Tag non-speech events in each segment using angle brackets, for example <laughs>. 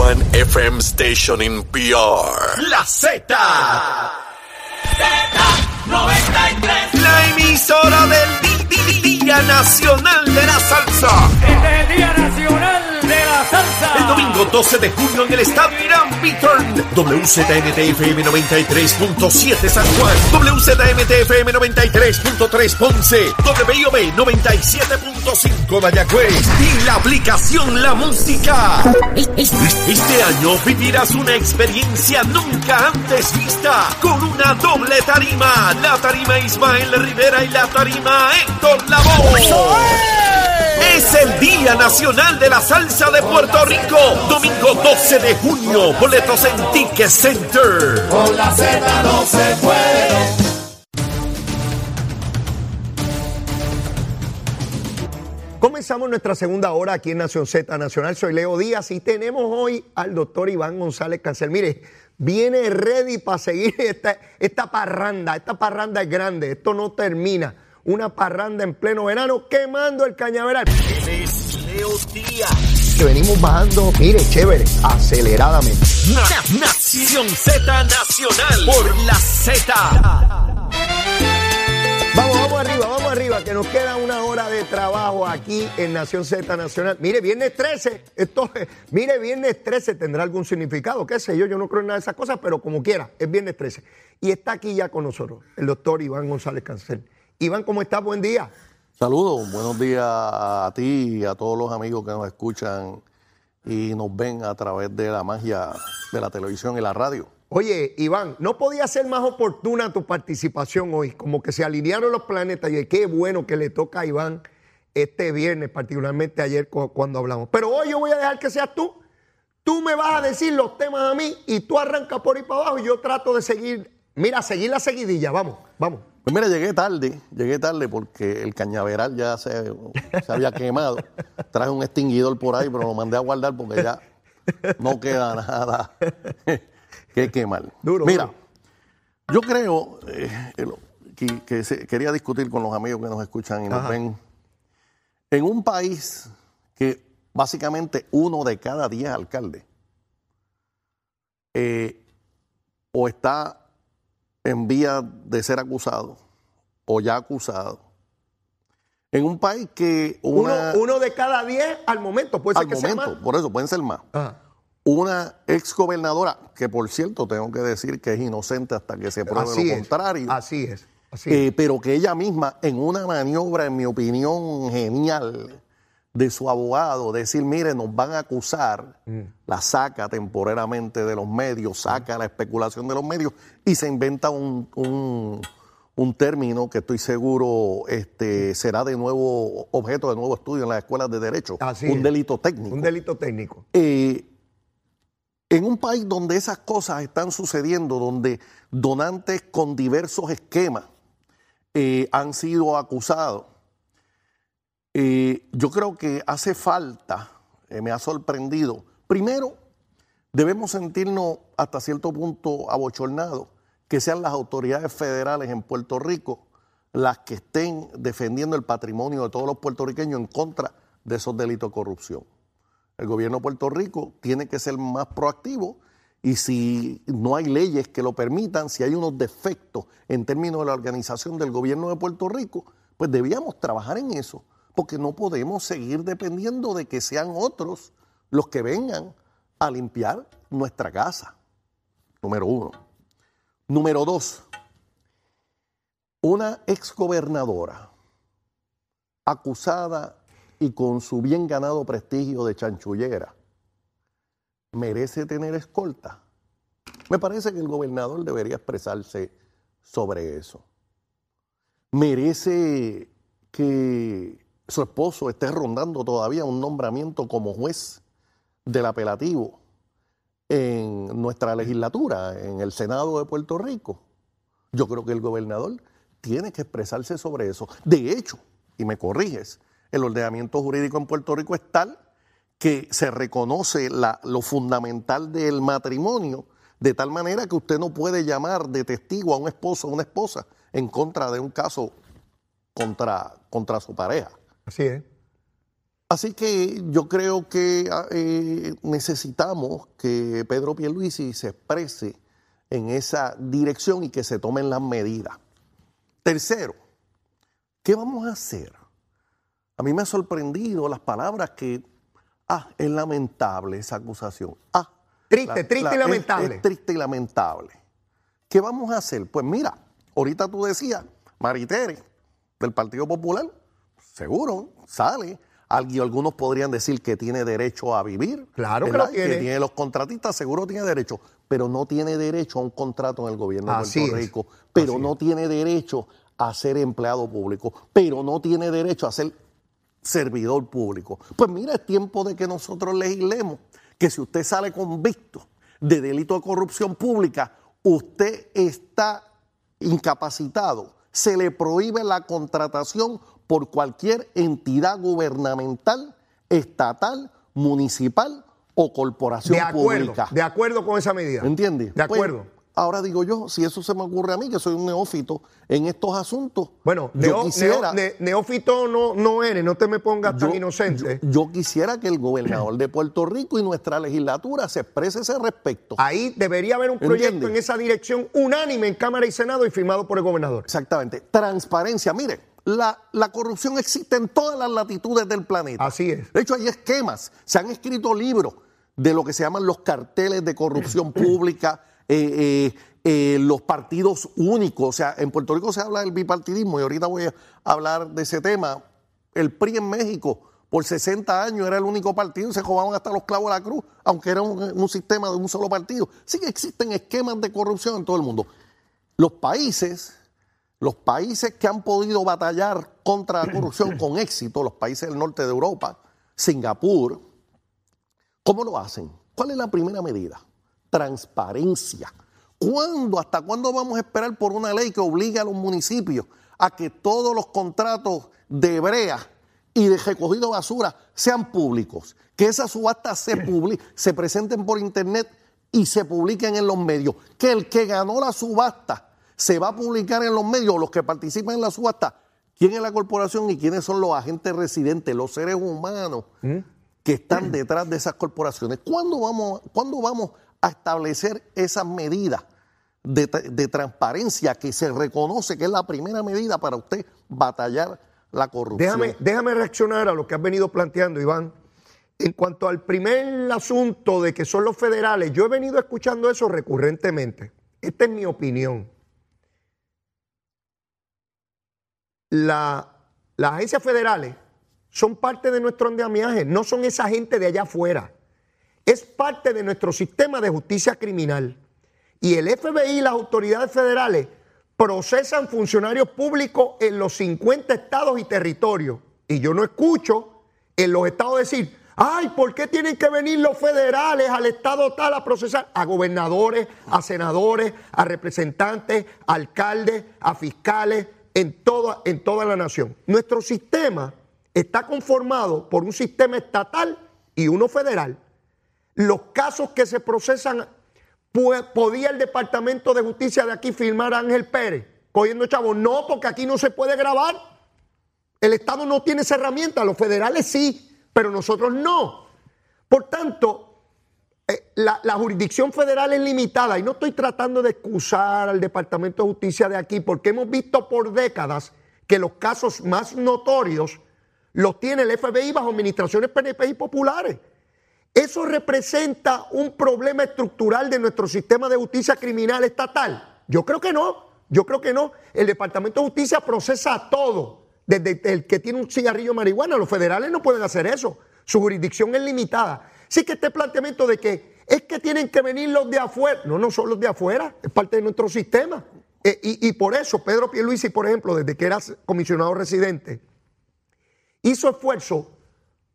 one FM station in PR. La Z. Z93. La emisora del Día Nacional de la Salsa. Este es el Día Nacional la Salsa. El domingo 12 de junio en el Estadio Irán Beaturn. WZMTFM 93.7 San Juan. WZMTFM 93.3 Ponce. WIOB 97.5 Mayagüez. Y la aplicación La Música. Este año vivirás una experiencia nunca antes vista con una doble tarima. La tarima Ismael Rivera y la tarima Héctor Lavoe. Es el Día Nacional de la Salsa de Puerto Rico. Domingo 12 de junio. Boletos en Ticket Center. Con la Z no se puede. Comenzamos nuestra segunda hora aquí en Nación Z Nacional. Soy Leo Díaz y tenemos hoy al doctor Iván González Cancel. Mire, viene ready para seguir esta, esta parranda. Esta parranda es grande. Esto no termina. Una parranda en pleno verano quemando el cañaveral. Él es Leo Díaz. Que venimos bajando, mire, chévere, aceleradamente. Na- Nación Z Nacional. Por la Z. Vamos, vamos arriba, vamos arriba, que nos queda una hora de trabajo aquí en Nación Z Nacional. Mire, viernes 13, esto, <laughs> mire, viernes 13 tendrá algún significado, qué sé yo, yo no creo en nada de esas cosas, pero como quiera, es viernes 13. Y está aquí ya con nosotros el doctor Iván González Cancel. Iván, ¿cómo estás? Buen día. Saludos, buenos días a ti y a todos los amigos que nos escuchan y nos ven a través de la magia de la televisión y la radio. Oye, Iván, no podía ser más oportuna tu participación hoy, como que se alinearon los planetas y qué bueno que le toca a Iván este viernes, particularmente ayer cu- cuando hablamos. Pero hoy yo voy a dejar que seas tú. Tú me vas a decir los temas a mí y tú arrancas por ahí para abajo y yo trato de seguir, mira, seguir la seguidilla, vamos, vamos. Pues mira, llegué tarde, llegué tarde porque el cañaveral ya se, se había quemado. Traje un extinguidor por ahí, pero lo mandé a guardar porque ya no queda nada que quemar. Duro, mira, duro. yo creo eh, que, que se- quería discutir con los amigos que nos escuchan y nos Ajá. ven. En un país que básicamente uno de cada diez alcaldes eh, o está en vía de ser acusado o ya acusado. En un país que una, Uno, uno de cada diez al momento, puede ser al que sea momento, más. por eso pueden ser más. Ajá. Una exgobernadora, que por cierto tengo que decir que es inocente hasta que se pruebe Así lo es, contrario, así es, así es. eh, pero que ella misma, en una maniobra, en mi opinión, genial de su abogado, decir, mire, nos van a acusar, Mm. la saca temporalmente de los medios, saca la especulación de los medios y se inventa un, un- un término que estoy seguro este, será de nuevo objeto de nuevo estudio en las escuelas de derecho, Así un es. delito técnico. Un delito técnico. Eh, en un país donde esas cosas están sucediendo, donde donantes con diversos esquemas eh, han sido acusados, eh, yo creo que hace falta, eh, me ha sorprendido, primero, debemos sentirnos hasta cierto punto abochornados que sean las autoridades federales en Puerto Rico las que estén defendiendo el patrimonio de todos los puertorriqueños en contra de esos delitos de corrupción. El gobierno de Puerto Rico tiene que ser más proactivo y si no hay leyes que lo permitan, si hay unos defectos en términos de la organización del gobierno de Puerto Rico, pues debíamos trabajar en eso, porque no podemos seguir dependiendo de que sean otros los que vengan a limpiar nuestra casa. Número uno. Número dos, una exgobernadora acusada y con su bien ganado prestigio de chanchullera, merece tener escolta. Me parece que el gobernador debería expresarse sobre eso. Merece que su esposo esté rondando todavía un nombramiento como juez del apelativo en nuestra legislatura, en el Senado de Puerto Rico. Yo creo que el gobernador tiene que expresarse sobre eso. De hecho, y me corriges, el ordenamiento jurídico en Puerto Rico es tal que se reconoce la- lo fundamental del matrimonio, de tal manera que usted no puede llamar de testigo a un esposo o una esposa en contra de un caso contra, contra su pareja. Así es. Así que yo creo que ah, eh, necesitamos que Pedro Pierluisi se exprese en esa dirección y que se tomen las medidas. Tercero, ¿qué vamos a hacer? A mí me ha sorprendido las palabras que, ah, es lamentable esa acusación. Ah, Triste, triste y lamentable. Es, triste y lamentable. ¿Qué vamos a hacer? Pues mira, ahorita tú decías, Maritere, del Partido Popular, seguro, sale. algunos podrían decir que tiene derecho a vivir. Claro que lo tiene. Que tiene los contratistas, seguro tiene derecho, pero no tiene derecho a un contrato en el gobierno de Puerto Rico. Pero no tiene derecho a ser empleado público. Pero no tiene derecho a ser servidor público. Pues mira, es tiempo de que nosotros legislemos que si usted sale convicto de delito de corrupción pública, usted está incapacitado. Se le prohíbe la contratación por cualquier entidad gubernamental, estatal, municipal o corporación de acuerdo, pública. De acuerdo con esa medida. ¿Entiende? De acuerdo. Pues, Ahora digo yo, si eso se me ocurre a mí, que soy un neófito en estos asuntos. Bueno, yo quisiera, neófito no, no eres, no te me pongas tan inocente. Yo, quisiera que el gobernador de Puerto Rico y nuestra legislatura se exprese ese respecto. Ahí debería haber un proyecto en esa dirección unánime en Cámara y Senado y firmado por el gobernador. Exactamente. Transparencia. Mire, la, la, corrupción existe en todas las latitudes del planeta. Así es. De hecho, hay esquemas, se han escrito libros de lo que se llaman los carteles de corrupción <clears throat> pública eh, eh, eh, los partidos únicos. O sea, en Puerto Rico se habla del bipartidismo y ahorita voy a hablar de ese tema. El PRI en México por 60 años era el único partido y se jugaban hasta los clavos de la cruz, aunque era un, sistema de un solo partido. Sí que existen esquemas de corrupción en todo el mundo. Los países, los países que han podido batallar contra la corrupción con éxito, los países del norte de Europa, Singapur, ¿cómo lo hacen? ¿Cuál es la primera medida? transparencia. ¿Cuándo, hasta cuándo vamos a esperar por una ley que obligue a los municipios a que todos los contratos de brea y de recogido de basura sean públicos? Que esas subastas se, <clears throat> se presenten por internet y se publiquen en los medios. Que el que ganó la subasta se va a publicar en los medios, los que participan en la subasta, quién es la corporación y quiénes son los agentes residentes, los seres humanos ¿Mm? que están detrás de esas corporaciones. ¿Cuándo vamos, ¿cuándo vamos a establecer esas medidas de, transparencia que se reconoce que es la primera medida para usted batallar la corrupción. Déjame, déjame reaccionar a lo que has venido planteando, Iván. En cuanto al primer asunto de que son los federales, yo he venido escuchando eso recurrentemente. Esta es mi opinión. Las agencias federales son parte de nuestro andamiaje, no son esa gente de allá afuera es parte de nuestro sistema de justicia criminal. Y el FBI y las autoridades federales procesan funcionarios públicos en los 50 estados y territorios. Y yo no escucho en los estados decir, ay, ¿por qué tienen que venir los federales al estado tal a procesar? A gobernadores, a senadores, a representantes, a alcaldes, a fiscales, en toda, en toda la nación. Nuestro sistema está conformado por un sistema estatal y uno federal los casos que se procesan, ¿podía el Departamento de Justicia de aquí firmar a Ángel Pérez cogiendo chavos? No, porque aquí no se puede grabar. El Estado no tiene esa herramienta, los federales sí, pero nosotros no. Por tanto, la, la, jurisdicción federal es limitada y no estoy tratando de excusar al Departamento de Justicia de aquí porque hemos visto por décadas que los casos más notorios los tiene el FBI bajo administraciones PNP y populares. ¿Eso representa un problema estructural de nuestro sistema de justicia criminal estatal? Yo creo que no, yo creo que no. El Departamento de Justicia procesa todo, desde el que tiene un cigarrillo de marihuana. Los federales no pueden hacer eso, su jurisdicción es limitada. Sí que este planteamiento de que es que tienen que venir los de afuera, no, no son los de afuera, es parte de nuestro sistema. Eh, y, por eso Pedro Pierluisi, por ejemplo, desde que era comisionado residente, hizo esfuerzo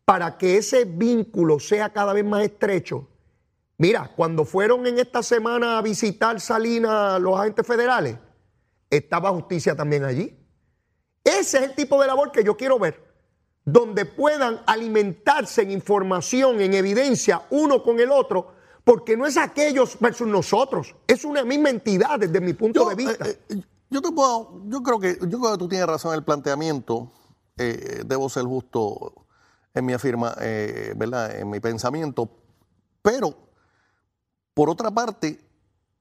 para que ese vínculo sea cada vez más estrecho. Mira, cuando fueron en esta semana a visitar Salinas los agentes federales, estaba justicia también allí. Ese es el tipo de labor que yo quiero ver, donde puedan alimentarse en información, en evidencia, uno con el otro, porque no es aquellos versus nosotros, es una misma entidad desde mi punto de vista. Eh, eh, yo te puedo, yo creo que, yo creo que tú tienes razón en el planteamiento, eh, debo ser justo en mi afirma, eh, ¿verdad? En mi pensamiento. Pero, por otra parte,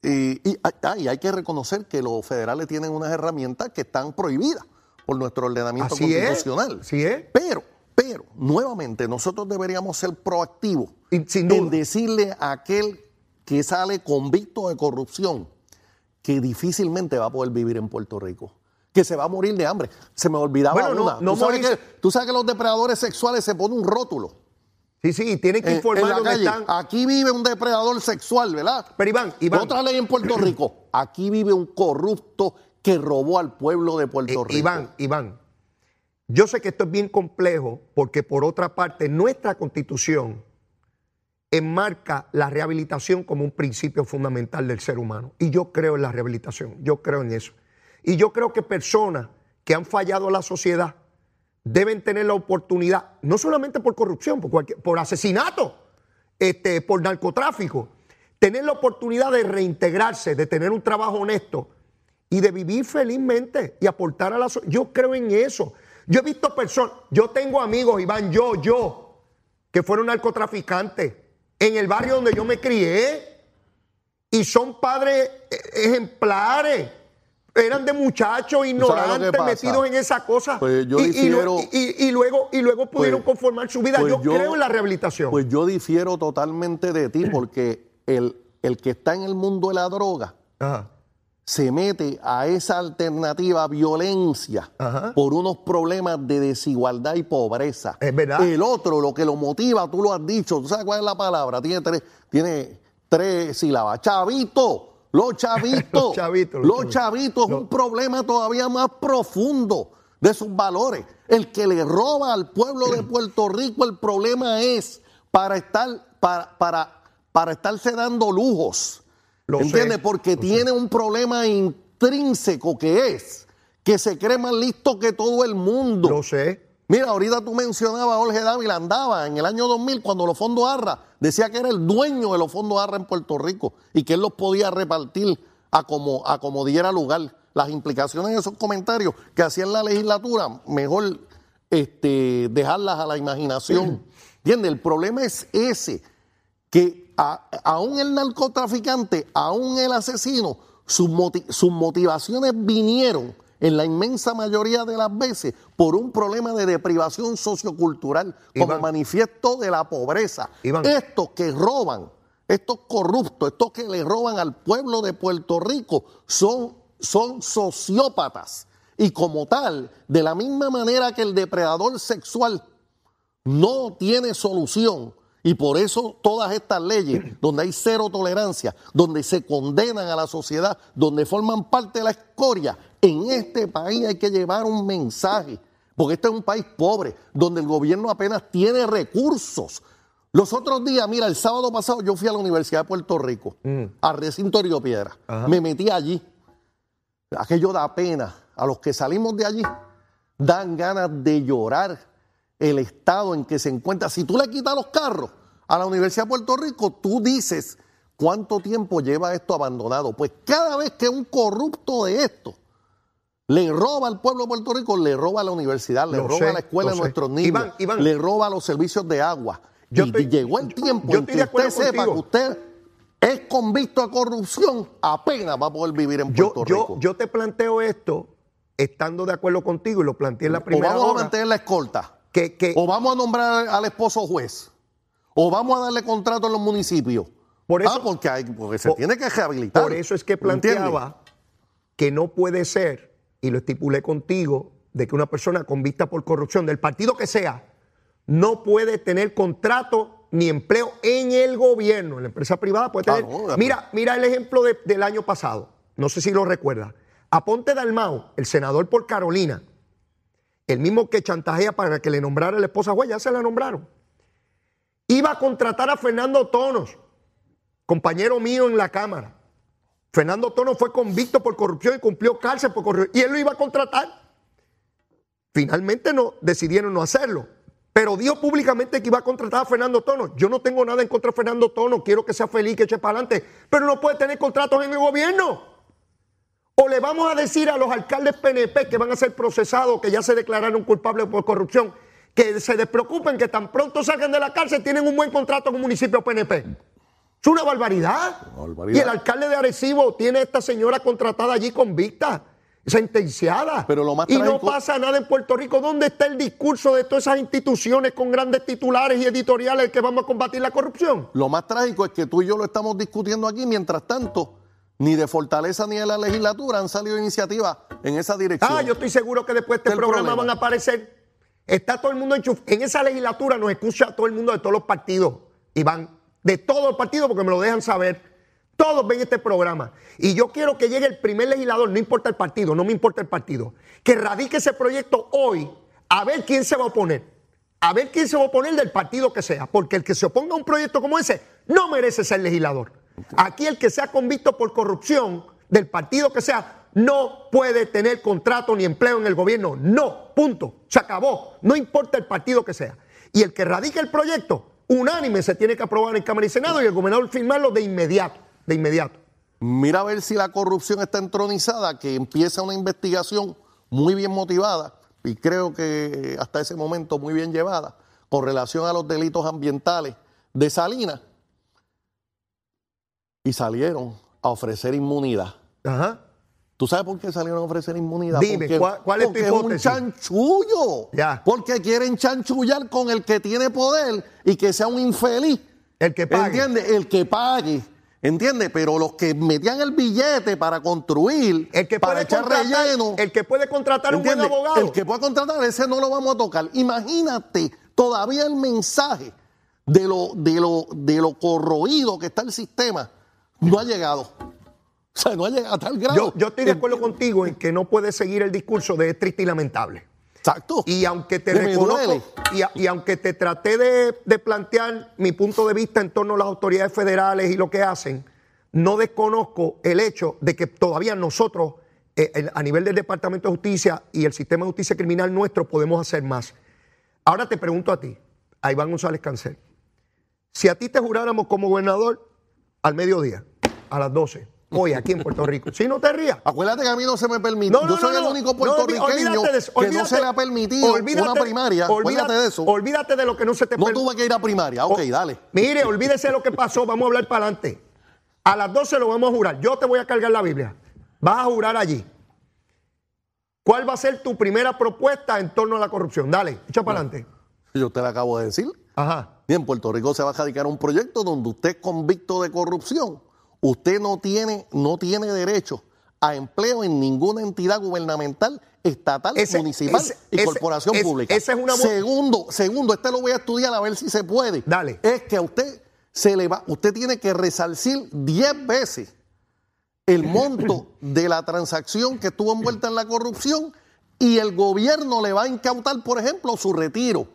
eh, y, hay, hay que reconocer que los federales tienen unas herramientas que están prohibidas por nuestro ordenamiento Así es, constitucional. así es. Pero, pero, nuevamente, nosotros deberíamos ser proactivos Y sin en decirle a aquel que sale convicto de corrupción que difícilmente va a poder vivir en Puerto Rico. Que se va a morir de hambre. Se me olvidaba Bueno, no- una. no ¿Tú, sabes morirse- que, tú sabes que los depredadores sexuales se ponen un rótulo. Sí, sí, tienen que informar en la dónde calle. están. Aquí vive un depredador sexual, ¿verdad? Pero Iván, Iván. Otra ley en Puerto Rico. Aquí vive un corrupto que robó al pueblo de Puerto Eh, Rico. Iván, Iván, yo sé que esto es bien complejo porque por otra parte nuestra constitución enmarca la rehabilitación como un principio fundamental del ser humano. Y yo creo en la rehabilitación, yo creo en eso. Y yo creo que personas que han fallado a la sociedad deben tener la oportunidad, no solamente por corrupción, por, por asesinato, este, por narcotráfico, tener la oportunidad de reintegrarse, de tener un trabajo honesto y de vivir felizmente y aportar a la sociedad. Yo creo en eso. Yo he visto personas, yo tengo amigos, Iván, yo, yo, que fueron narcotraficantes en el barrio donde yo me crié y son padres eh, ejemplares. Eran de muchachos ignorantes metidos en esa cosa. Pues yo y, y lo- difiero- y- y luego, y luego pudieron Pues- conformar su vida. pues yo, creo en la rehabilitación. Pues yo difiero totalmente de ti porque el, el que está en el mundo de la droga Ajá. Se mete a esa alternativa violencia Ajá. por unos problemas de desigualdad y pobreza. Es verdad. El otro, lo que lo motiva, tú lo has dicho, ¿tú sabes cuál es la palabra? Tiene tres, tiene tres sílabas. Chavito, los <laughs> chavitos. Los chavitos, los Los chavitos es Los- un problema todavía más profundo de sus valores. El que le roba al pueblo de <clears throat> Puerto Rico, el problema es para estar, para, para, para estarse dando lujos. Lo sé, ¿Entiendes? Porque tiene un problema intrínseco que es que se cree más listo que todo el mundo. Lo sé. Mira, ahorita tú mencionabas a Jorge Dávila, andaba en el año 2000 cuando los fondos ARRA, decía que era el dueño de los fondos ARRA en Puerto Rico y que él los podía repartir a como, a como diera lugar. Las implicaciones de esos comentarios que hacía en la legislatura, mejor este, dejarlas a la imaginación. <clears throat> ¿Entiendes? El problema es ese, que aún el narcotraficante, aún el asesino, sus, sus motivaciones vinieron en la inmensa mayoría de las veces por un problema de deprivación sociocultural como manifiesto de la pobreza. Iván. Estos que roban, estos corruptos, estos que le roban al pueblo de Puerto Rico son, son sociópatas. Y como tal, de la misma manera que el depredador sexual no tiene solución. Y por eso todas estas leyes, donde hay cero tolerancia, donde se condenan a la sociedad, donde forman parte de la escoria, en este país hay que llevar un mensaje. Porque este es un país pobre, donde el gobierno apenas tiene recursos. Los otros días, mira, el sábado pasado yo fui a la Universidad de Puerto Rico, al recinto de Río Piedra. Me metí allí. Aquello da pena. A los que salimos de allí, dan ganas de llorar el estado en que se encuentra. Si tú le quitas los carros a la Universidad de Puerto Rico, tú dices cuánto tiempo lleva esto abandonado. Pues cada vez que un corrupto de esto le roba al pueblo de Puerto Rico, le roba a la universidad, le Lo roba sé, a la escuela sé. nuestros niños, Iván, Iván. le roba los servicios de agua. Yo y estoy- llegó el tiempo yo en que usted sepa contigo. que usted es convicto de corrupción, apenas va a poder vivir en Puerto Rico. yo te planteo esto estando de acuerdo contigo y lo planteé en la o primera vamos a mantener la escolta. Que, que O vamos a nombrar al esposo juez. O vamos a darle contrato en los municipios. Por eso- ah, porque, hay- porque se por- tiene que rehabilitar. por eso es que planteaba que no puede ser, y lo estipulé contigo, de que una persona convicta por corrupción del partido que sea, no puede tener contrato ni empleo en el gobierno. En la empresa privada puede Ah, tener. no, mira, mira el ejemplo de- del año pasado. No sé si lo recuerdas. Aponte Dalmao, el senador por Carolina, el mismo que chantajea para que le nombrara la esposa juez, ya se la nombraron. Iba a contratar a Fernando Tonos, compañero mío en la Cámara. Fernando Tonos fue convicto por corrupción y cumplió cárcel por corrupción. Y él lo iba a contratar. Finalmente no, decidieron no hacerlo. Pero dijo públicamente que iba a contratar a Fernando Tono. Yo no tengo nada en contra de Fernando Tono. Quiero que sea feliz, que eche para adelante. Pero no puede tener contratos en el gobierno. O le vamos a decir a los alcaldes PNP que van a ser procesados, que ya se declararon culpables por corrupción, que se despreocupen, que tan pronto salgan de la cárcel tienen un buen contrato con municipio PNP. Es una barbaridad. Una barbaridad. Y el alcalde de Arecibo tiene a esta señora contratada allí convicta, sentenciada. Pero lo más y no pasa nada en Puerto Rico. ¿Dónde está el discurso de todas esas instituciones con grandes titulares y editoriales que vamos a combatir la corrupción? Lo más trágico es que tú y yo lo estamos discutiendo aquí, mientras tanto, ni de Fortaleza ni de la legislatura han salido iniciativas en esa dirección. Ah, yo estoy seguro que después de Este programa problema. van a aparecer. Está todo el mundo enchufado. En esa legislatura nos escucha todo el mundo de todos los partidos. Y van de todos los partidos porque me lo dejan saber. Todos ven este programa. Y yo quiero que llegue el primer legislador, no importa el partido, no me importa el partido, que radique ese proyecto hoy a ver quién se va a oponer. A ver quién se va a oponer del partido que sea. Porque el que se oponga a un proyecto como ese no merece ser legislador. Aquí el que sea convicto por corrupción del partido que sea no puede tener contrato ni empleo en el gobierno. No, punto. Se acabó. No importa el partido que sea. Y el que radique el proyecto, unánime, se tiene que aprobar en Cámara y Senado y el gobernador firmarlo de inmediato. De inmediato. Mira a ver si la corrupción está entronizada, que empieza una investigación muy bien motivada y creo que hasta ese momento muy bien llevada con relación a los delitos ambientales de Salinas y salieron a ofrecer inmunidad. Ajá. ¿Tú sabes por qué salieron a ofrecer inmunidad? Dime, porque, ¿cuál- cuál es tu porque es un hipótesis? chanchullo. Ya. Porque quieren chanchullar con el que tiene poder y que sea un infeliz. El que pague. ¿Entiendes? El que pague. ¿Entiendes? Pero los que metían el billete para construir, El que para puede echar relleno. el que puede contratar un buen abogado. El que pueda contratar, ese no lo vamos a tocar. Imagínate todavía el mensaje de lo, de lo, de lo corroído que está el sistema. No ha llegado. O sea, no ha llegado a tal grado. Yo, yo estoy de acuerdo contigo en que no puede seguir el discurso de es triste y lamentable. Exacto. Y aunque te reconozco, y, a- y aunque te traté de, de plantear mi punto de vista en torno a las autoridades federales y lo que hacen, no desconozco el hecho de que todavía nosotros, eh, el- a nivel del Departamento de Justicia y el sistema de justicia criminal nuestro, podemos hacer más. Ahora te pregunto a ti, a Iván González Cancel, si a ti te juráramos como gobernador al mediodía, a las 12, hoy aquí en Puerto Rico, si no te rías, Acuérdate que a mí no se me permite. no, no, Yo soy no, el único puertorriqueño de eso, que no se le ha permitido olvídate- una primaria. olvídate- de eso. Olvídate de lo que no se te No tuve que ir a primaria. Ok, Oh, dale. Mire, olvídese de lo que pasó, vamos a hablar para adelante. A las 12 lo vamos a jurar. Yo te voy a cargar la Biblia. Vas a jurar allí. ¿Cuál va a ser tu primera propuesta en torno a la corrupción? Dale, echa para adelante. Yo te lo acabo de decir. Ajá. Y en Puerto Rico se va a radicar un proyecto donde usted es convicto de corrupción. Usted no tiene, no tiene derecho a empleo en ninguna entidad gubernamental, estatal, Ese- municipal ese- y ese- corporación pública. es una segundo, segundo, este lo voy a estudiar a ver si se puede. Dale. Es que a usted se le va, usted tiene que resarcir 10 veces el <laughs> monto de la transacción que estuvo envuelta en la corrupción y el gobierno le va a incautar, por ejemplo, su retiro.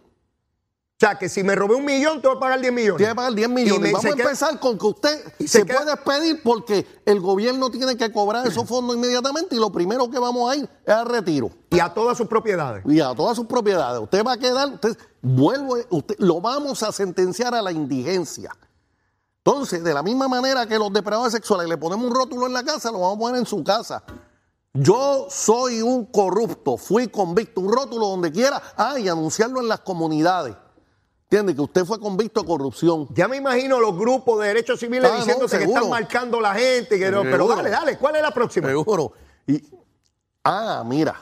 O sea, que si me robé un millón, te voy a pagar 10 millones. Tiene que pagar 10 Y millones. me- Vamos a queda- empezar con que usted y se, se queda- puede despedir porque el gobierno tiene que cobrar esos fondos inmediatamente y lo primero que vamos a ir es al retiro Y a todas sus propiedades. y a todas sus propiedades. Usted va a quedar, usted vuelvo, usted, lo vamos a sentenciar a la indigencia. Entonces, de la misma manera que los depredadores sexuales le ponemos un rótulo en la casa, lo vamos a poner en su casa. Yo soy un corrupto, fui convicto, un rótulo donde quiera, ah, y anunciarlo en las comunidades. ¿Entiende? Que usted fue convicto de corrupción. Ya me imagino los grupos de derechos civiles Ah, no, diciéndose que están marcando la gente. Que no- pero dale, dale, ¿cuál es la próxima? Seguro. Y, ah, mira,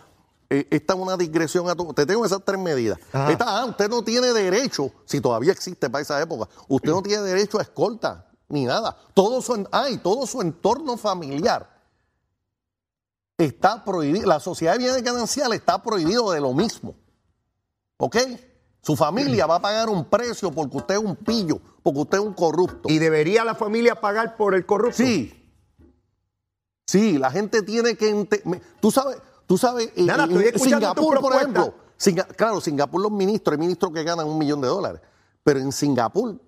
eh, esta es una digresión a tu. Te tengo esas tres medidas. Ajá. Esta, ah, usted no tiene derecho, si todavía existe para esa época, usted no tiene derecho a escolta ni nada. Todo su, ah, y todo su entorno familiar está prohibido. La sociedad de bienes gananciales está prohibido de lo mismo. ¿Ok? Su familia va a pagar un precio porque usted es un pillo, porque usted es un corrupto. ¿Y debería la familia pagar por el corrupto? Sí. Sí, la gente tiene que... Tú sabes, tú sabes, eh, Nada, en estoy escuchando Singapur, por ejemplo, Singa- claro, Singapur los ministros, hay ministros que ganan un millón de dólares, pero en Singapur,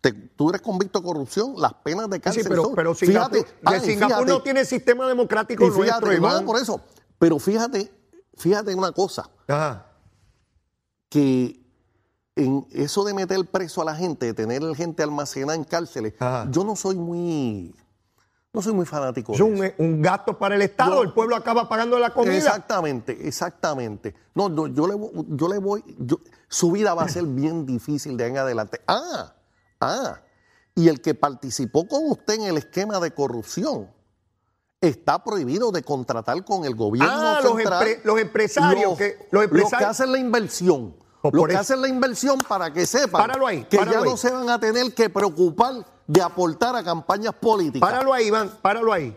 te- tú eres convicto de corrupción, las penas de Sí, cárcel pero, son- pero Singapur, fíjate, ay, Singapur fíjate, no tiene sistema democrático y fíjate, nuestro, Iván. no, por eso, pero fíjate, fíjate una cosa, Ajá. que en eso de meter preso a la gente, de tener gente almacenada en cárceles, Ajá. yo no soy muy, No soy muy fanático Es de un, eso. un gasto para el Estado, Yo- el pueblo acaba pagando la comida. Exactamente, exactamente. No, no, yo le, yo le voy, yo- su vida va a ser bien difícil de ahí en adelante. Ah, ah, y el que participó con usted en el esquema de corrupción está prohibido de contratar con el gobierno Ah, los central. empre- los empresarios que- los empresarios- hacen la inversión. Pues por que hacen la inversión para que sepan Páralo ahí, que páralo ya no se van a tener que preocupar de aportar a campañas políticas. Páralo ahí, Iván, páralo ahí.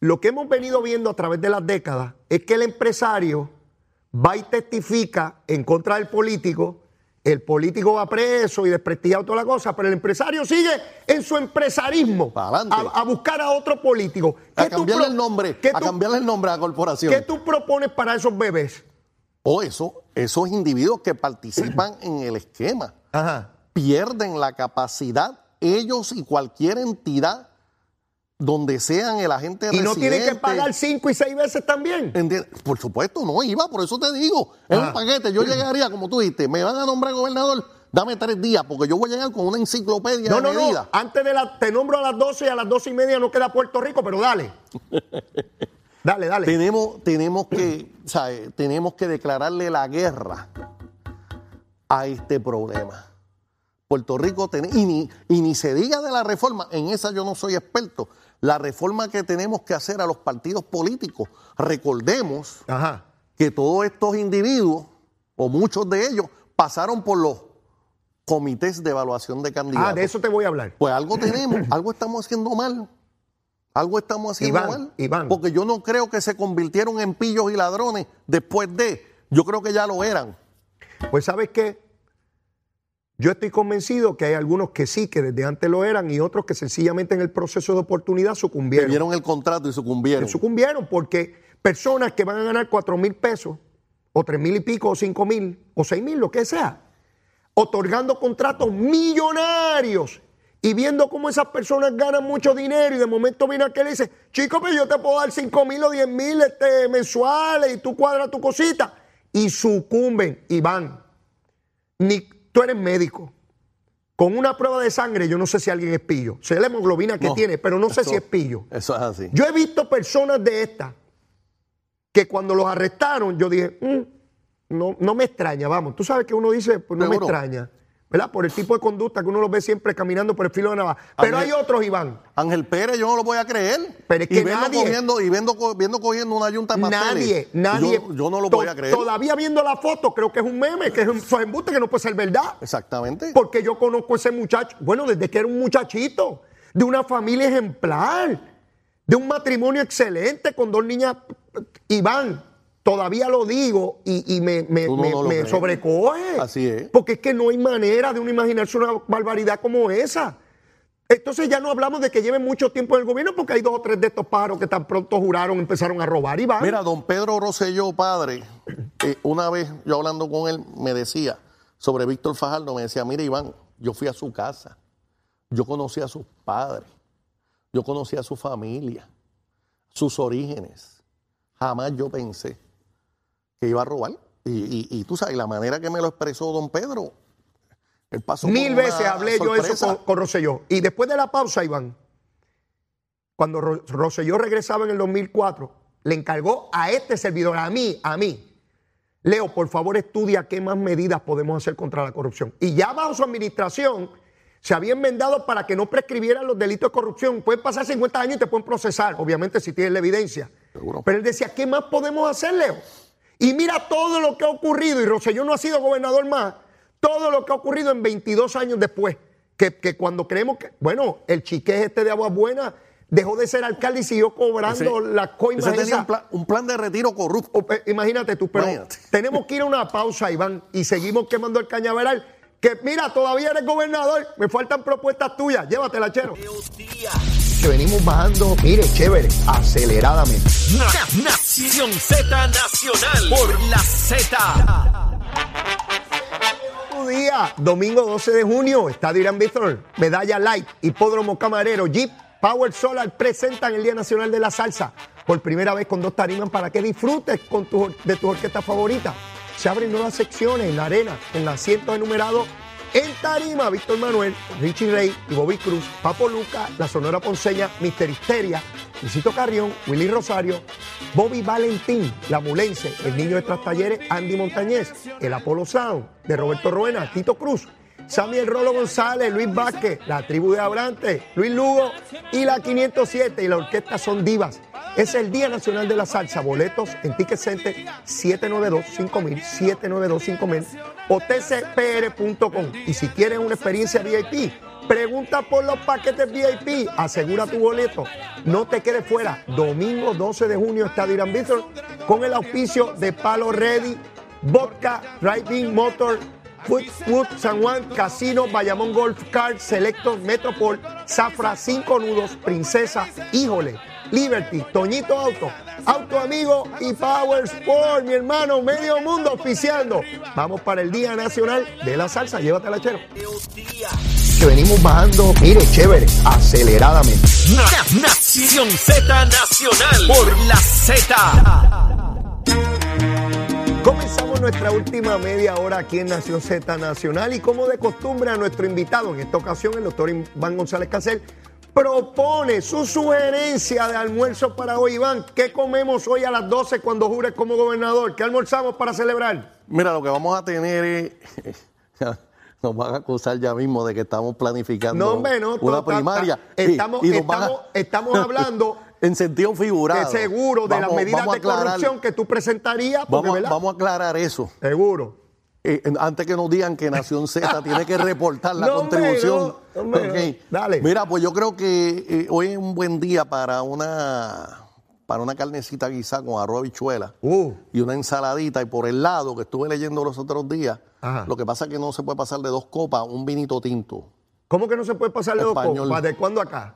Lo que hemos venido viendo a través de las décadas es que el empresario va y testifica en contra del político, el político va preso y desprestigiado toda la cosa, pero el empresario sigue en su empresarismo a, a buscar a otro político. a ¿Qué tú cambiarle el nombre, a cambiarle el nombre a la corporación. ¿Qué tú propones para esos bebés? O eso, esos individuos que participan en el esquema Ajá. pierden la capacidad, ellos y cualquier entidad donde sean el agente Y no tienen que pagar cinco y seis veces también. Por supuesto, no iba, por eso te digo. Es Ah. un paquete. Yo llegaría, como tú dijiste, me van a nombrar gobernador, dame tres días, porque yo voy a llegar con una enciclopedia No, de no, no. Antes de la. Te nombro a las 12 y a las 12 y media no queda Puerto Rico, pero dale. <laughs> Dale, dale. Tenemos, tenemos, que, ¿sabe? tenemos que declararle la guerra a este problema. Puerto Rico, ten- y, ni, y ni se diga de la reforma, en esa yo no soy experto, la reforma que tenemos que hacer a los partidos políticos. Recordemos Ajá. que todos estos individuos, o muchos de ellos, pasaron por los comités de evaluación de candidatos. Ah, de eso te voy a hablar. Pues algo tenemos, algo estamos haciendo mal. Algo estamos haciendo Iván, mal. Iván. Porque yo no creo que se convirtieron en pillos y ladrones después de. Yo creo que ya lo eran. Pues, ¿sabes qué? Yo estoy convencido que hay algunos que sí, que desde antes lo eran, y otros que sencillamente en el proceso de oportunidad Que sucumbieron. vieron el contrato y sucumbieron. Sucumbieron porque personas que van a ganar cuatro mil pesos, o tres mil y pico, o cinco mil, o seis mil, lo que sea, otorgando contratos millonarios y viendo cómo esas personas ganan mucho dinero y de momento viene aquel y dice, chico, pero yo te puedo dar cinco mil o diez mil este, mensuales y tú cuadras tu cosita. Y sucumben y van. Ni, tú eres médico. Con una prueba de sangre, yo no sé si alguien es pillo. Sé la hemoglobina que No, tiene, pero no sé eso- si es pillo. Eso es así. Yo he visto personas de estas que cuando los arrestaron, yo dije, "Mm, no, no me extraña, vamos. Tú sabes que uno dice, pues no me extraña, ¿verdad? Por el tipo de conducta que uno los ve siempre caminando por el filo de navaja. Pero Ángel- hay otros, Iván. Ángel Pérez, yo no lo voy a creer. Pero es y que vendo nadie- cogiendo, y vendo, co- viendo cogiendo una yunta de. Nadie, nadie. Yo, yo no lo to- voy a creer. Todavía viendo la foto, creo que es un meme, que es un embuste, que no puede ser verdad. Exactamente. Porque yo conozco a ese muchacho, bueno, desde que era un muchachito, de una familia ejemplar, de un matrimonio excelente con dos niñas. Iván, todavía lo digo y, y me, me- Tú no- me- no lo me crees. sobrecoge. Así es. Porque es que no hay manera de uno imaginarse una barbaridad como esa. Entonces ya no hablamos de que lleven mucho tiempo en el gobierno porque hay dos o tres de estos pájaros que tan pronto juraron empezaron a robar y van. Mira, don Pedro Rosselló, padre, eh, una vez yo hablando con él, me decía sobre Víctor Fajardo, me decía, mira Iván, yo fui a su casa, yo conocí a sus padres, yo conocí a su familia, sus orígenes. Jamás yo pensé que iba a robar. Y, y- y tú sabes, la manera que me lo expresó don Pedro, él pasó Mil veces hablé yo eso sorpresa. con, con Rosselló. Y después de la pausa, Iván, cuando Ro- Rosselló regresaba en el 2004, le encargó a este servidor, a mí, a mí, Leo, por favor estudia qué más medidas podemos hacer contra la corrupción. Y ya bajo su administración se había enmendado para que no prescribieran los delitos de corrupción. Pueden pasar 50 años y te pueden procesar, obviamente si tienes la evidencia. Seguro. Pero él decía, ¿qué más podemos hacer, Leo? Y mira todo lo que ha ocurrido, y Rosselló no ha sido gobernador más, todo lo que ha ocurrido en 22 años después, que, que cuando creemos que, bueno, el chiqués este de Aguas Buenas dejó de ser alcalde y siguió cobrando Ese- las coimas ese tenía esas. un plan, un plan de retiro corrupto. O, eh, Imagínate tú, pero Imagínate. <laughs> tenemos que ir a una pausa, Iván, y seguimos quemando el cañaveral. Que mira, todavía eres gobernador, me faltan propuestas tuyas, llévatela, chero. Que venimos bajando, mire, chévere, aceleradamente. Na- Nación Z Nacional por la Z. Día, domingo 12 de junio, Estadio Irán Bithorn, Medalla Light, Hipódromo Camarero, Jeep, Power Solar presentan el Día Nacional de la Salsa. Por primera vez con dos tarimas para que disfrutes con tu, de tu orquesta favorita. Se abren nuevas secciones en la arena, con asientos enumerados En Tarima, Víctor Manuel, Richie Rey y Bobby Cruz, Papo Luca, La Sonora Ponceña, Mister Histeria, Luisito Carrión, Willy Rosario, Bobby Valentín, La Mulense, El Niño de Tras Talleres, Andy Montañez, El Apolo Sound, de Roberto Ruena, Tito Cruz, Samuel Rolo González, Luis Vázquez, La Tribu de Abrante, Luis Lugo y la 507 y la orquesta Son Divas. Es el Día Nacional de la Salsa. Boletos en Ticket Center 792-5000, 792-5000 o tcpr.com. Y si quieres una experiencia VIP, pregunta por los paquetes VIP. Asegura tu boleto. No te quedes fuera. Domingo 12 de junio, Estadio Irán Bithorn, con el auspicio de Palo Ready, Vodka, Driving Motor, Footwood, San Juan, Casino, Bayamón Golf Card, Selectos, Metropol, Zafra, Cinco Nudos, Princesa, Híjole, Liberty, Toñito Auto, Auto Amigo y Power Sport, mi hermano, medio mundo oficiando. Vamos para el Día Nacional de la Salsa, llévatela, chero. Que venimos bajando, mire, chévere, aceleradamente. Na- Nación Z Nacional por la Z. Comenzamos nuestra última media hora aquí en Nación Z Nacional y como de costumbre a nuestro invitado, en esta ocasión el doctor Iván González Casel, propone su sugerencia de almuerzo para hoy. Iván, ¿qué comemos hoy a las 12 cuando jures como gobernador? ¿Qué almorzamos para celebrar? Mira, lo que vamos a tener es. <laughs> Nos van a acusar ya mismo de que estamos planificando No, hombre, no. una primaria. y- estamos, y a- estamos, <laughs> hablando en sentido de figurado. seguro de las Vamos- medidas vamos a de aclarar- corrupción que tú presentarías. porque, Vamos, vamos a aclarar eso. Seguro. Eh, antes que nos digan que Nación Z <laughs> tiene que reportar la No, contribución. no, no. Dale. Mira, pues yo creo que eh, hoy es un buen día para una para una carnecita guisada con arroz habichuela Uh. y una ensaladita. Y por el lado que estuve leyendo los otros días, Ajá. lo que pasa es que no se puede pasar de dos copas un vinito tinto. ¿Cómo que no se puede pasar de dos Español. copas? ¿De cuándo acá?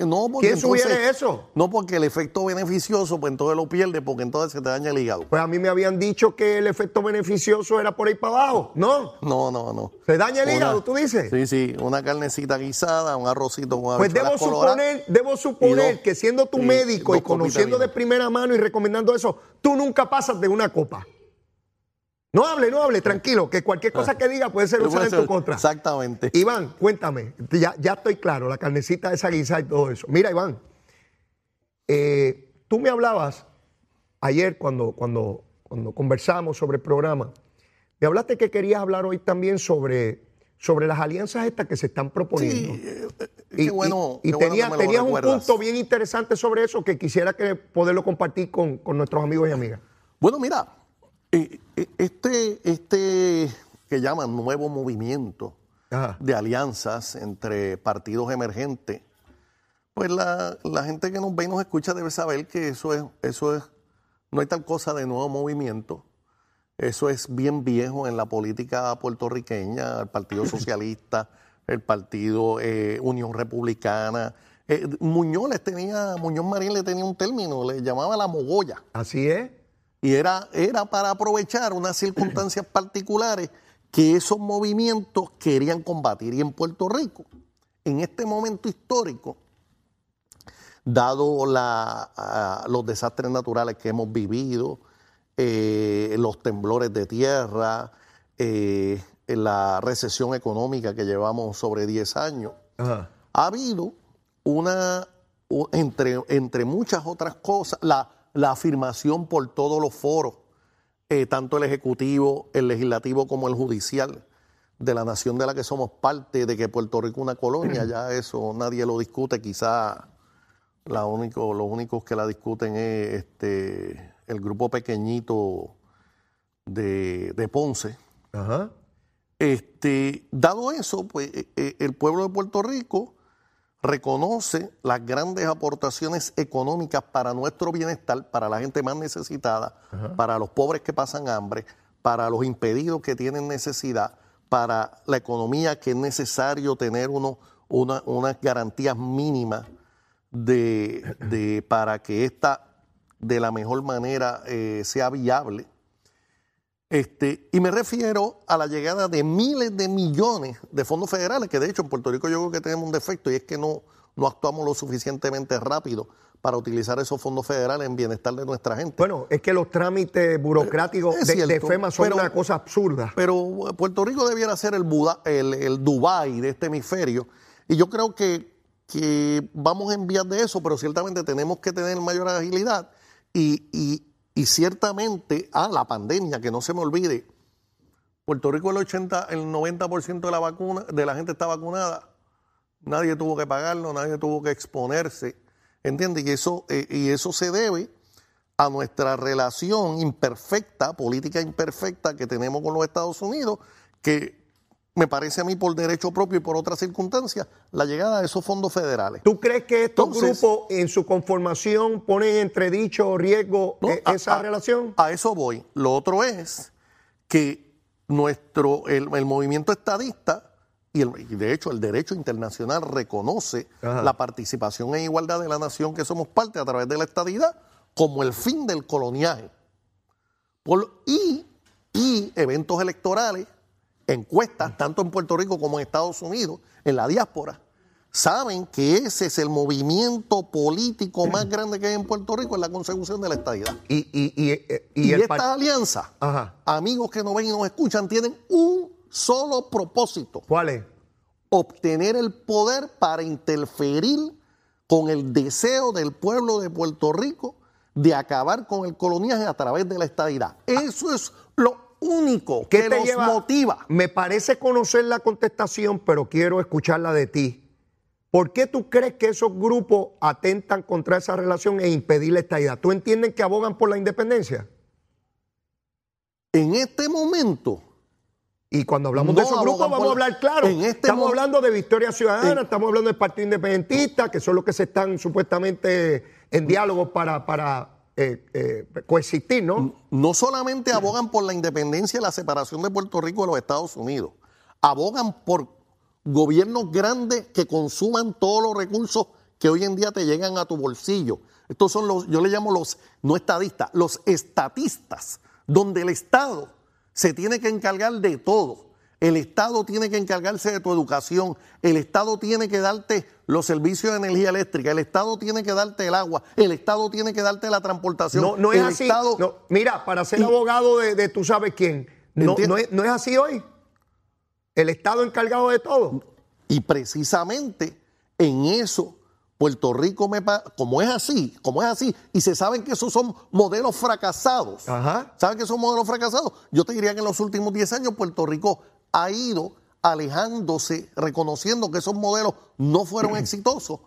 No, porque ¿Quién sugiere entonces- eso? No, porque el efecto beneficioso, pues entonces lo pierde, porque entonces se te daña el hígado. Pues a mí me habían dicho que el efecto beneficioso era por ahí para abajo. ¿No? No, no, no. ¿Se daña el Una- hígado, tú dices? Sí, sí, una carnecita guisada, un arrocito con Pues debo suponer, debo suponer dos- que siendo tu y médico y conociendo de primera mano y recomendando eso, tú nunca pasas de una copa. No hable, no hable, tranquilo, que cualquier cosa que diga puede ser Puede usada en tu contra. Exactamente. Iván, cuéntame, ya, ya estoy claro, la carnecita esa guisada y todo eso. Mira, Iván, eh, tú me hablabas ayer cuando, cuando, cuando conversamos sobre el programa, me hablaste que querías hablar hoy también sobre, sobre las alianzas estas que se están proponiendo. Sí, eh, eh, Y, qué bueno. y- qué bueno tenías un punto bien interesante sobre eso que quisiera que poderlo compartir con, con nuestros amigos y amigas. Bueno, mira, este, este que llaman nuevo movimiento Ajá. de alianzas entre partidos emergentes, pues la, la gente que nos ve y nos escucha debe saber que eso es, eso es, no hay tal cosa de nuevo movimiento. Eso es bien viejo en la política puertorriqueña, el Partido <laughs> Socialista, el Partido eh, Unión Republicana. Eh, Muñoz les tenía, Muñoz Marín le tenía un término, le llamaba la mogolla. Así es. Y era, era para aprovechar unas circunstancias particulares que esos movimientos querían combatir. Y en Puerto Rico, en este momento histórico, dado la, los desastres naturales que hemos vivido, eh, los temblores de tierra, eh, la recesión económica que llevamos sobre 10 años, Ajá. ha habido una, entre, entre muchas otras cosas, la, la afirmación por todos los foros, eh, tanto el ejecutivo, el legislativo como el judicial, de la nación de la que somos parte, de que Puerto Rico es una colonia, <clears throat> ya eso nadie lo discute, quizá la único, los únicos que la discuten es este, el grupo pequeñito de, de Ponce. Ajá. Este, dado eso, pues eh, eh, el pueblo de Puerto Rico reconoce las grandes aportaciones económicas para nuestro bienestar, para la gente más necesitada, para los pobres que pasan hambre, para los impedidos que tienen necesidad, para la economía que es necesario tener uno, una- unas garantías mínimas de, de- para que esta de la mejor manera eh, sea viable. Este, y me refiero a la llegada de miles de millones de fondos federales, que de hecho en Puerto Rico yo creo que tenemos un defecto y es que no, no actuamos lo suficientemente rápido para utilizar esos fondos federales en bienestar de nuestra gente. Bueno, es que los trámites burocráticos Es de, FEMA son pero- una cosa absurda. Pero Puerto Rico debiera ser el, Buda- el, el Dubái de este hemisferio. Y yo creo que, que vamos en vías de eso, pero ciertamente tenemos que tener mayor agilidad. Y, y- y ciertamente, ah, la pandemia, que no se me olvide, Puerto Rico el 80, el 90% de la vacuna, de la gente está vacunada. Nadie tuvo que pagarlo, nadie tuvo que exponerse. ¿Entiendes? Y eso, eh, y eso se debe a nuestra relación imperfecta, política imperfecta que tenemos con los Estados Unidos, que me parece a mí por derecho propio y por otras circunstancias, la llegada de esos fondos federales. ¿Tú crees que estos Entonces- grupos en su conformación ponen en entredicho o riesgo ¿no? eh, esa a- relación? A eso voy. Lo otro es que nuestro, el, el movimiento estadista, y, el- y de hecho el derecho internacional reconoce Ajá. la participación en igualdad de la nación que somos parte a través de la estadidad como el fin del coloniaje. Por- y, y eventos electorales, encuestas, tanto en Puerto Rico como en Estados Unidos, en la diáspora, saben que ese es el movimiento político más grande que hay en Puerto Rico, en la consecución de la estadidad. Y, y, y, y alianzas, Ajá. amigos que nos ven y nos escuchan, tienen un solo propósito, ¿Cuál es? obtener el poder para interferir con el deseo del pueblo de Puerto Rico de acabar con el coloniaje a través de la estadidad. Eso es lo único ¿Qué que te los lleva? motiva. Me parece conocer la contestación, pero quiero escucharla de ti. ¿Por qué tú crees que esos grupos atentan contra esa relación e impedir la estadidad? ¿Tú entiendes que abogan por la independencia? En este momento, Y cuando hablamos de esos grupos vamos a hablar claro. en este estamos mo- hablando de Victoria Ciudadana, En- estamos hablando del Partido Independentista, que son los que se están supuestamente en diálogo para, para eh, eh, coexistir, ¿no? no solamente abogan por la independencia y la separación de Puerto Rico de los Estados Unidos, abogan por gobiernos grandes que consuman todos los recursos que hoy en día te llegan a tu bolsillo. Estos son los, yo le llamo los no estadistas, los estatistas, donde el Estado se tiene que encargar de todo. El Estado tiene que encargarse de tu educación, el Estado tiene que darte los servicios de energía eléctrica, el Estado tiene que darte el agua, el Estado tiene que darte la transportación. No, no es el así. Estado- No, mira, para ser Y- abogado de, de tú sabes quién, no, es, no es así hoy. El Estado encargado de todo. Y precisamente en eso Puerto Rico, me como es así, como es así, y se saben que esos son modelos fracasados. Ajá. ¿Saben que son modelos fracasados? Yo te diría que en los últimos 10 años Puerto Rico ha ido alejándose, reconociendo que esos modelos no fueron exitosos.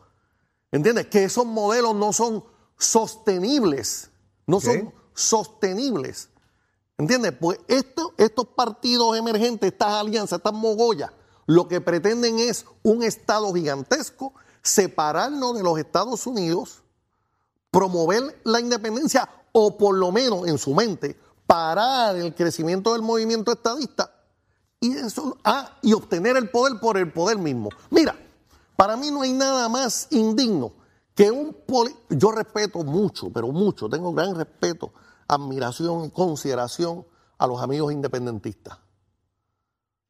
¿Entiendes? Que esos modelos no son sostenibles. No son sostenibles. ¿Entiendes? Pues esto- estos partidos emergentes, estas alianzas, estas mogollas, lo que pretenden es un Estado gigantesco, separarnos de los Estados Unidos, promover la independencia o por lo menos en su mente parar el crecimiento del movimiento estadista y, eso, ah, y obtener el poder por el poder mismo. Mira, para mí no hay nada más indigno que un poli- Yo respeto mucho, pero mucho, tengo gran respeto, admiración y consideración a los amigos independentistas.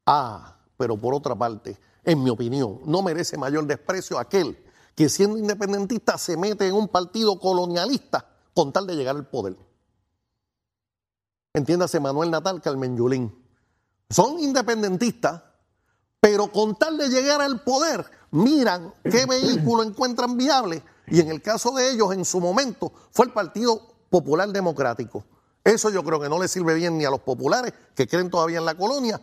Ah, pero por otra parte, en mi opinión, no merece mayor desprecio aquel que siendo independentista se mete en un partido colonialista con tal de llegar al poder. Entiéndase Manuel Natal, Carmen Yulín. Son independentistas, pero con tal de llegar al poder, miran qué vehículo encuentran viable. Y en el caso de ellos, en su momento, fue el Partido Popular Democrático. Eso yo creo que no le sirve bien ni a los populares que creen todavía en la colonia.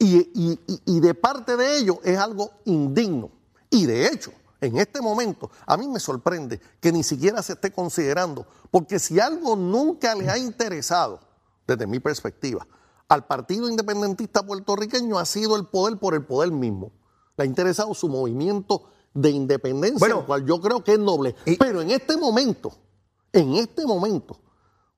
Y, de parte de ellos es algo indigno. Y de hecho, en este momento, a mí me sorprende que ni siquiera se esté considerando, porque si algo nunca le ha interesado, desde mi perspectiva, al Partido Independentista puertorriqueño ha sido el poder por el poder mismo. Le ha interesado su movimiento de independencia, Bueno. el cual yo creo que es noble. Y- Pero en este momento, en este momento,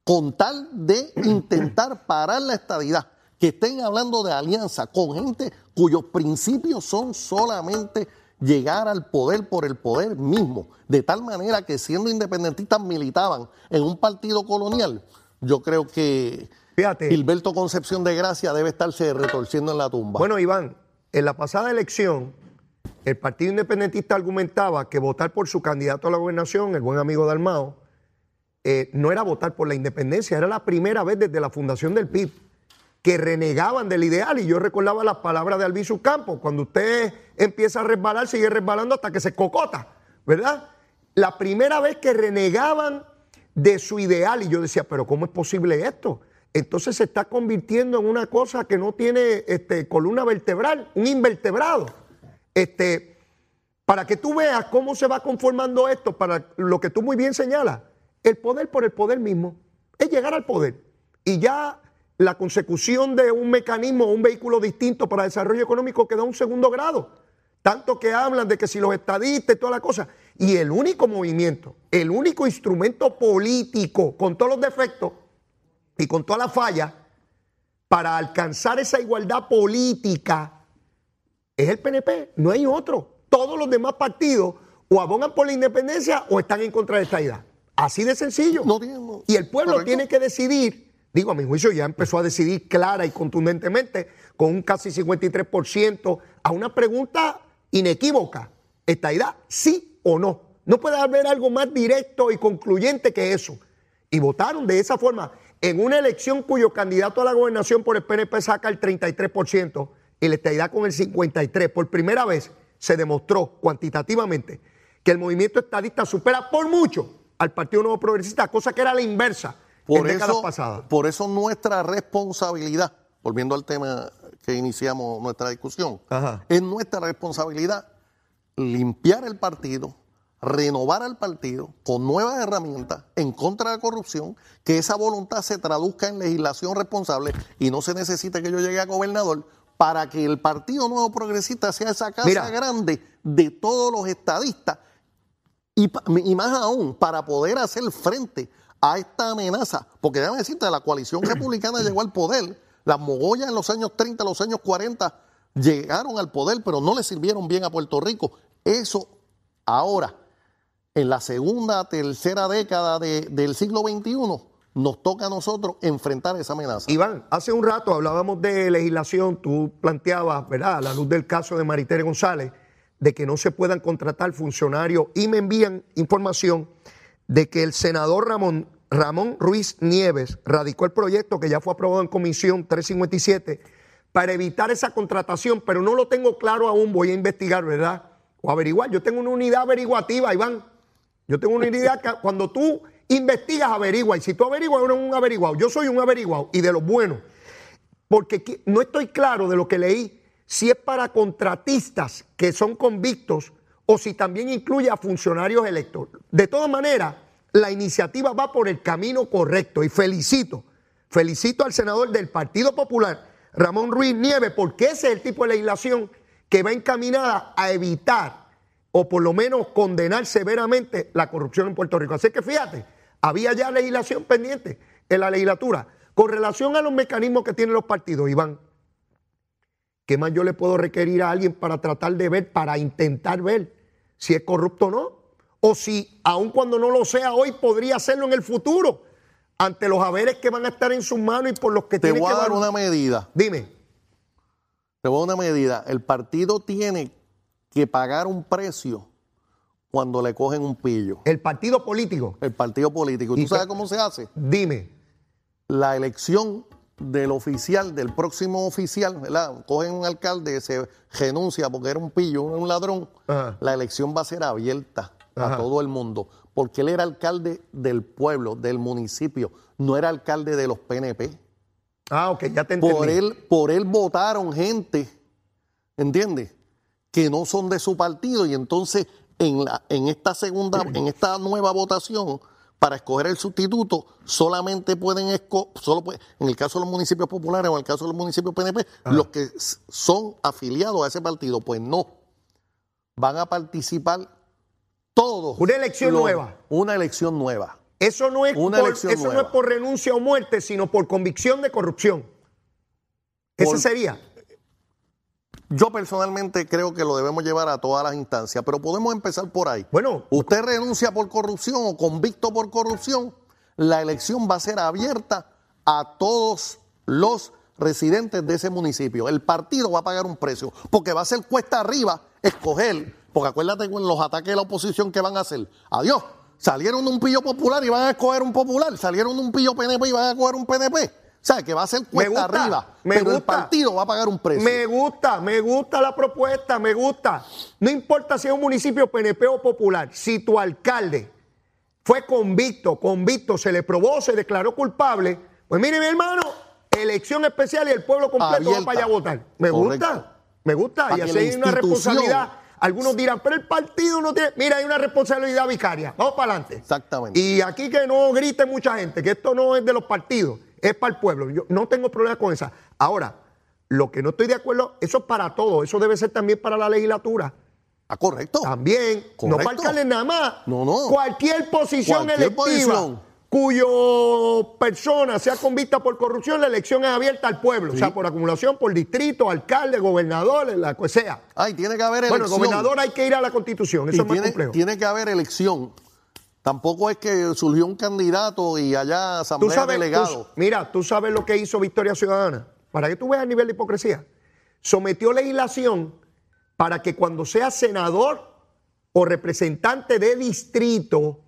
con tal de intentar <clears throat> parar la estadidad, que estén hablando de alianza con gente cuyos principios son solamente llegar al poder por el poder mismo, de tal manera que siendo independentistas militaban en un partido colonial, yo creo que Fíjate. Gilberto Concepción de Gracia debe estarse retorciendo en la tumba. Bueno, Iván, en la pasada elección, el Partido Independentista argumentaba que votar por su candidato a la gobernación, el buen amigo de Almao, eh, no era votar por la independencia, era la primera vez desde la fundación del PIB que renegaban del ideal. Y yo recordaba las palabras de Albizu Campos, cuando usted empieza a resbalar, sigue resbalando hasta que se cocota, ¿verdad? La primera vez que renegaban de su ideal y yo decía, pero ¿cómo es posible esto? Entonces se está convirtiendo en una cosa que no tiene este, columna vertebral, un invertebrado. Este, para que tú veas cómo se va conformando esto, para lo que tú muy bien señalas, el poder por el poder mismo, es llegar al poder. Y ya la consecución de un mecanismo, un vehículo distinto para desarrollo económico queda un segundo grado. Tanto que hablan de que si los estadistas y toda la cosa. Y el único movimiento, el único instrumento político con todos los defectos y con todas las fallas para alcanzar esa igualdad política es el PNP, no hay otro. Todos los demás partidos o abogan por la independencia o están en contra de esta idea. Así de sencillo. y el pueblo tiene que decidir, digo, a mi juicio ya empezó a decidir clara y contundentemente, con un casi 53%, a una pregunta inequívoca. ¿Esta idea sí o no? No puede haber algo más directo y concluyente que eso. Y votaron de esa forma en una elección cuyo candidato a la gobernación por el PNP saca el 33% y la estadidad con el 53%. Por primera vez se demostró cuantitativamente que el movimiento estadista supera por mucho al Partido Nuevo Progresista, cosa que era la inversa por en décadas pasadas. Por eso nuestra responsabilidad, volviendo al tema que iniciamos nuestra discusión, es nuestra responsabilidad limpiar el partido, renovar al partido con nuevas herramientas en contra de la corrupción, que esa voluntad se traduzca en legislación responsable y no se necesite que yo llegue a gobernador para que el Partido Nuevo Progresista sea esa casa grande de todos los estadistas y, más aún, para poder hacer frente a esta amenaza, porque déjame decirte, la coalición republicana <clears throat> llegó al poder, las mogollas en los años 30, los años 40 llegaron al poder, pero no le sirvieron bien a Puerto Rico. Eso ahora, en la segunda, tercera década del siglo XXI, nos toca a nosotros enfrentar esa amenaza. Iván, hace un rato hablábamos de legislación, tú planteabas, ¿verdad?, a la luz del caso de Maritere González, de que no se puedan contratar funcionarios y me envían información de que el senador Ramón, Ramón Ruiz Nieves radicó el proyecto que ya fue aprobado en comisión 357 para evitar esa contratación, pero no lo tengo claro aún, voy a investigar, ¿verdad? O averiguar. Yo tengo una unidad averiguativa, Iván. Yo tengo una unidad que cuando tú investigas, averigua. Y si tú averiguas, eres un averiguado. Yo soy un averiguado y de lo bueno. Porque no estoy claro de lo que leí si es para contratistas que son convictos o si también incluye a funcionarios electos. De todas maneras, la iniciativa va por el camino correcto y felicito, felicito al senador del Partido Popular, Ramón Ruiz Nieves, porque ese es el tipo de legislación que va encaminada a evitar o por lo menos condenar severamente la corrupción en Puerto Rico. Así que fíjate, había ya legislación pendiente en la legislatura. Con relación a los mecanismos que tienen los partidos, Iván, ¿Qué más yo le puedo requerir a alguien para tratar de ver, para intentar ver si es corrupto o no? O si, aun cuando no lo sea hoy, podría hacerlo en el futuro, ante los haberes que van a estar en sus manos y por los que Te voy que a dar una medida. Dime. Te voy a dar una medida. El partido tiene que pagar un precio cuando le cogen un pillo. ¿El partido político? El partido político. ¿Tú sabes cómo se hace? Dime. La elección del oficial, del próximo oficial, ¿verdad? Cogen un alcalde, se renuncia porque era un pillo, un ladrón, la elección va a ser abierta a todo el mundo, porque él era alcalde del pueblo, del municipio, no era alcalde de los PNP. Ah, ok, ya te entendí. Por él, por él votaron gente, ¿entiendes? Que no son de su partido y entonces en, la, en esta segunda, <clears throat> en esta nueva votación, para escoger el sustituto solamente pueden solo en el caso de los municipios populares o en el caso de los municipios PNP, los que son afiliados a ese partido, pues no. Van a participar todos. Una elección nueva. Una elección nueva. Eso no es, por, eso no es por renuncia o muerte, sino por convicción de corrupción. Ese sería. Yo personalmente creo que lo debemos llevar a todas las instancias, pero podemos empezar por ahí. Bueno, usted renuncia por corrupción o convicto por corrupción, la elección va a ser abierta a todos los residentes de ese municipio. El partido va a pagar un precio, porque va a ser cuesta arriba escoger, porque acuérdate con los ataques de la oposición que van a hacer. Adiós. Salieron de un pillo popular y van a escoger un popular. Salieron de un pillo PNP y van a escoger un PNP. O sea, que va a ser cuesta gusta, arriba. me pero el gusta. partido va a pagar un precio. Me gusta, me gusta la propuesta, me gusta. No importa si es un municipio PNP o popular, si tu alcalde fue convicto, convicto, se le probó, se declaró culpable, pues mire mi hermano, elección especial y el pueblo completo va Abierta. para allá a votar. Me Correcto. gusta, me gusta. Para y así hay una responsabilidad. Algunos dirán, pero el partido no tiene. Mira, hay una responsabilidad vicaria. Vamos para adelante. Exactamente. Y aquí que no grite mucha gente, que esto no es de los partidos, es para el pueblo. Yo no tengo problema con esa. Ahora, lo que no estoy de acuerdo, eso es para todo. Eso debe ser también para la legislatura. Ah, correcto. También, no Correcto. para alcaldes nada más. No, no. Cualquier posición Cualquier electiva posición. cuyo persona sea convicta por corrupción, la elección es abierta al pueblo. O sea, por acumulación, por distrito, alcalde, gobernador, la que sea. Ay, tiene que haber Bueno, elección. gobernador hay que ir a la constitución, Y eso es más tiene, complejo. tiene que haber elección. Tampoco es que surgió un candidato y allá Tú asamblea sabes, delegado. tú- mira, tú sabes lo que hizo Victoria Ciudadana. Para que tú veas el nivel de hipocresía. Sometió legislación para que cuando sea senador o representante de distrito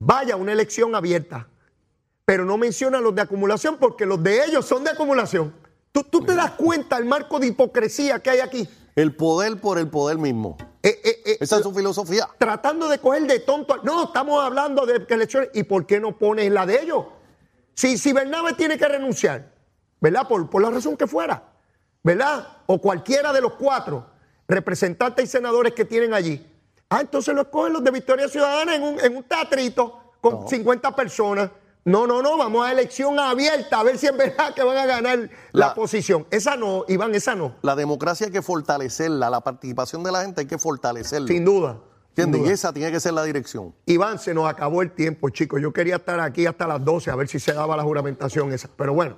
vaya a una elección abierta. Pero no menciona los de acumulación porque los de ellos son de acumulación. ¿Tú, tú te das cuenta el marco de hipocresía que hay aquí? El poder por el poder mismo. Eh, eh, eh, Esa es su filosofía. tratando de coger de tonto. No, estamos hablando de elecciones. ¿Y por qué no pones la de ellos? Si, si Bernabe tiene que renunciar, ¿verdad? Por, por la razón que fuera, ¿verdad? O cualquiera de los cuatro representantes y senadores que tienen allí. Ah, entonces lo escogen los de Victoria Ciudadana en un, en un teatrito con 50 personas. No, no, no, vamos a elección abierta a ver si es verdad que van a ganar la, La- posición. Esa no, Iván, esa no, La democracia hay que fortalecerla, la participación de la gente hay que fortalecerla. sin duda. sin ¿Entiendes? duda. Y esa tiene que ser la dirección. Iván, se nos acabó el tiempo, chicos. Yo quería estar aquí hasta las 12 a ver si se daba la juramentación esa. Pero bueno,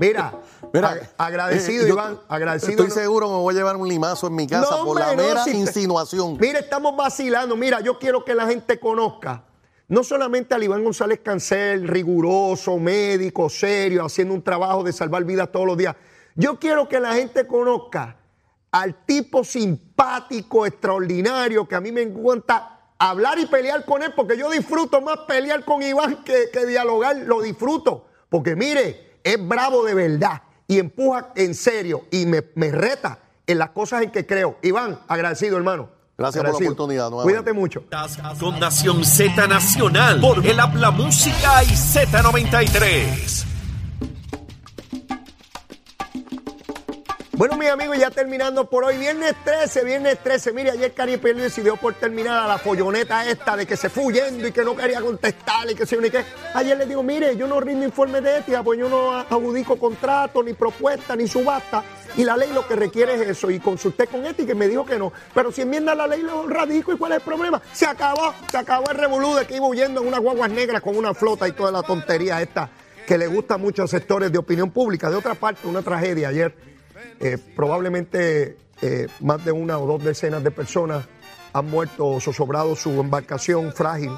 mira, <laughs> Mira, ag- agradecido, eh, Iván, agradecido. Estoy no- seguro que me voy a llevar un limazo en mi casa No, por la no, mera te- insinuación. Mira, estamos vacilando. Mira, yo quiero que la gente conozca, no solamente al Iván González Cancel, riguroso, médico, serio, haciendo un trabajo de salvar vidas todos los días. Yo quiero que la gente conozca al tipo simpático, extraordinario, que a mí me encanta hablar y pelear con él, porque yo disfruto más pelear con Iván que, que dialogar, lo disfruto. Porque mire, es bravo de verdad y empuja en serio y me, me reta en las cosas en que creo. Iván, agradecido, hermano. Gracias por la oportunidad, nuevamente. Cuídate mucho. Con Nación Z Nacional por el Habla Música y Z93. Bueno, mis amigos, ya terminando por hoy, viernes 13, viernes 13. Mire, ayer Cari Pérez decidió por terminar a la folloneta esta de que se fue huyendo y que no quería contestar y que se ni qué. Ayer le digo, mire, yo no rindo informe de ética, pues yo no adjudico contrato, ni propuesta, ni subasta. Y la ley lo que requiere es eso. Y consulté con ética y me dijo que no. Pero si enmienda la ley, lo radico. ¿Y cuál es el problema? Se acabó, se acabó el revolú de que iba huyendo en unas guaguas negras con una flota y toda la tontería esta que le gusta mucho a sectores de opinión pública. De otra parte, una tragedia ayer. Eh, probablemente eh, más de una o dos decenas de personas han muerto o zozobrado su embarcación frágil,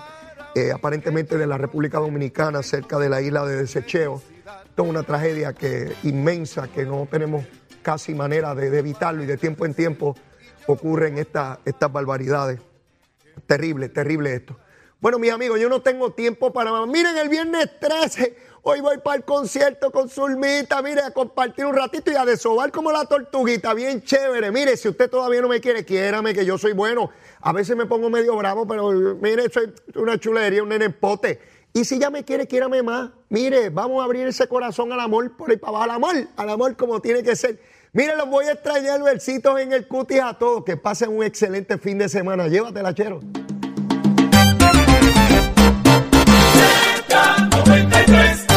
eh, aparentemente de la República Dominicana, cerca de la isla de Desecheo. Esto es una tragedia que, inmensa que no tenemos casi manera de, evitarlo y de tiempo en tiempo ocurren esta- estas barbaridades. Terrible, terrible esto. Bueno, mis amigos, yo no tengo tiempo para más. Miren, el viernes 13, hoy voy para el concierto con Zulmita, mire, a compartir un ratito y a desovar como la tortuguita, bien chévere. Mire, si usted todavía no me quiere, quiérame, que yo soy bueno. A veces me pongo medio bravo, pero mire, soy una chulería, un nene pote. Y si ya me quiere, quiérame más. Mire, vamos a abrir ese corazón al amor por ahí para abajo, al amor, al amor como tiene que ser. Mire, los voy a extrañar, versitos en el cutis a todos. Que pasen un excelente fin de semana. Llévatela, chero. 93